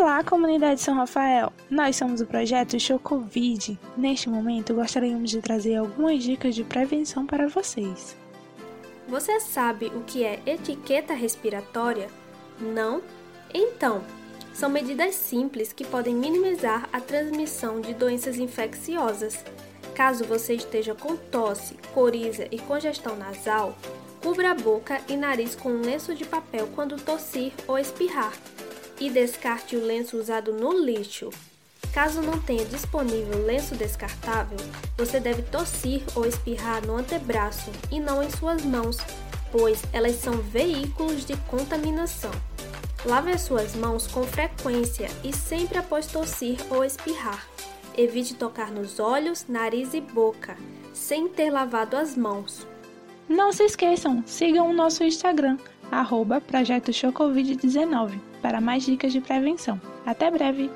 Olá, comunidade São Rafael! Nós somos o projeto Chocovid. Neste momento, gostaríamos de trazer algumas dicas de prevenção para vocês. Você sabe o que é etiqueta respiratória? Não? Então, são medidas simples que podem minimizar a transmissão de doenças infecciosas. Caso você esteja com tosse, coriza e congestão nasal, cubra a boca e nariz com um lenço de papel quando tossir ou espirrar e descarte o lenço usado no lixo. Caso não tenha disponível lenço descartável, você deve tossir ou espirrar no antebraço e não em suas mãos, pois elas são veículos de contaminação. Lave as suas mãos com frequência e sempre após tossir ou espirrar. Evite tocar nos olhos, nariz e boca, sem ter lavado as mãos. Não se esqueçam, sigam o nosso Instagram, arroba Projeto 19 para mais dicas de prevenção. Até breve!